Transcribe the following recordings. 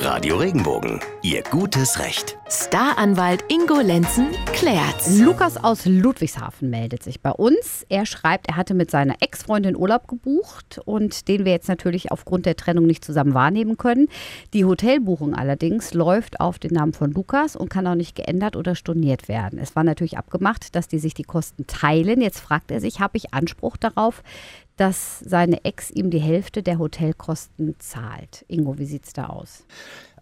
Radio Regenbogen, Ihr gutes Recht. Staranwalt Ingo Lenzen klärt's. Lukas aus Ludwigshafen meldet sich bei uns. Er schreibt, er hatte mit seiner Ex-Freundin Urlaub gebucht und den wir jetzt natürlich aufgrund der Trennung nicht zusammen wahrnehmen können. Die Hotelbuchung allerdings läuft auf den Namen von Lukas und kann auch nicht geändert oder storniert werden. Es war natürlich abgemacht, dass die sich die Kosten teilen. Jetzt fragt er sich, habe ich Anspruch darauf, dass seine Ex ihm die Hälfte der Hotelkosten zahlt? Ingo, wie sieht's da aus?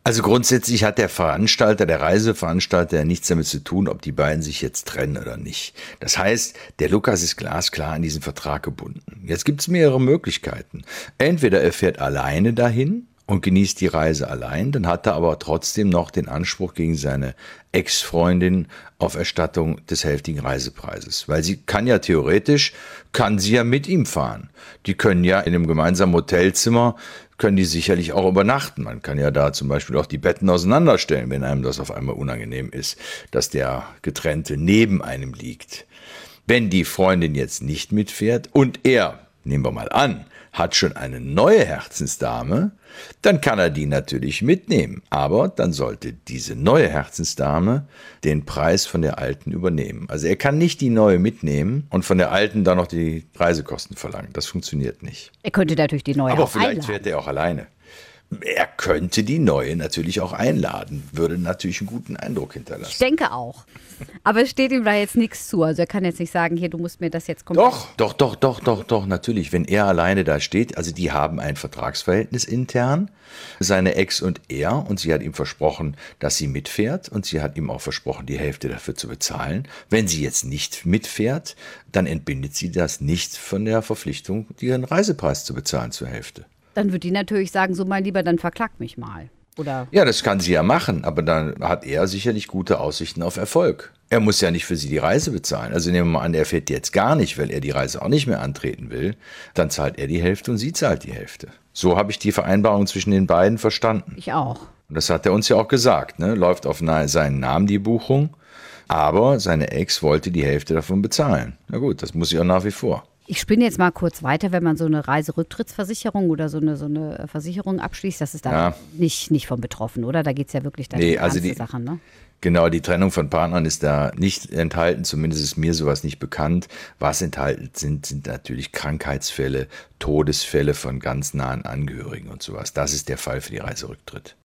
Also grundsätzlich hat der Veranstalter, der Reiseveranstalter nichts damit zu tun, ob die beiden sich jetzt trennen oder nicht. Das heißt, der Lukas ist glasklar an diesen Vertrag gebunden. Jetzt gibt es mehrere Möglichkeiten. Entweder er fährt alleine dahin und genießt die Reise allein, dann hat er aber trotzdem noch den Anspruch gegen seine Ex-Freundin auf Erstattung des hälftigen Reisepreises. Weil sie kann ja theoretisch, kann sie ja mit ihm fahren. Die können ja in einem gemeinsamen Hotelzimmer, können die sicherlich auch übernachten. Man kann ja da zum Beispiel auch die Betten auseinanderstellen, wenn einem das auf einmal unangenehm ist, dass der Getrennte neben einem liegt. Wenn die Freundin jetzt nicht mitfährt und er, nehmen wir mal an, hat schon eine neue Herzensdame, dann kann er die natürlich mitnehmen. Aber dann sollte diese neue Herzensdame den Preis von der alten übernehmen. Also er kann nicht die neue mitnehmen und von der alten dann noch die Reisekosten verlangen. Das funktioniert nicht. Er könnte natürlich die neue Aber vielleicht einladen. fährt er auch alleine. Er könnte die neue natürlich auch einladen, würde natürlich einen guten Eindruck Ich hinterlassen. denke auch. Aber es steht ihm da jetzt nichts zu. Also er kann jetzt nicht sagen, hier, du musst mir das jetzt komplett. Doch, doch, doch, doch, doch, doch, natürlich. Wenn er alleine da steht, also die haben ein Vertragsverhältnis intern, seine Ex und er, und sie hat ihm versprochen, dass sie mitfährt und sie hat ihm auch versprochen, die Hälfte dafür zu bezahlen. Wenn sie jetzt nicht mitfährt, dann entbindet sie das nicht von der Verpflichtung, ihren Reisepreis zu bezahlen zur Hälfte. Dann wird die natürlich sagen, so mein Lieber, dann verklag mich mal. Oder Ja, das kann sie ja machen, aber dann hat er sicherlich gute Aussichten auf Erfolg. Er muss ja nicht für sie die Reise bezahlen. Also nehmen wir mal an, er fährt jetzt gar nicht, weil er die Reise auch nicht mehr antreten will. Dann zahlt er die Hälfte und sie zahlt die Hälfte. So habe ich die Vereinbarung zwischen den beiden verstanden. ich auch. Und das hat er uns ja auch gesagt. Ne? Läuft auf seinen Namen die Buchung, aber seine Ex wollte die Hälfte davon bezahlen. Na gut, das muss sie auch nach wie vor. Ich spinne jetzt mal kurz weiter, wenn man so eine Reiserücktrittsversicherung oder so eine, so eine Versicherung abschließt, das ist da Ja. nicht, nicht von betroffen, oder? Da geht es ja wirklich dann Nee, um die also die- Sache, ne? Genau, die Trennung von Partnern ist da nicht enthalten, zumindest ist mir sowas nicht bekannt. Was enthalten sind, sind natürlich Krankheitsfälle, Todesfälle von ganz nahen Angehörigen und sowas. Das ist der Fall für die Reiserücktritt.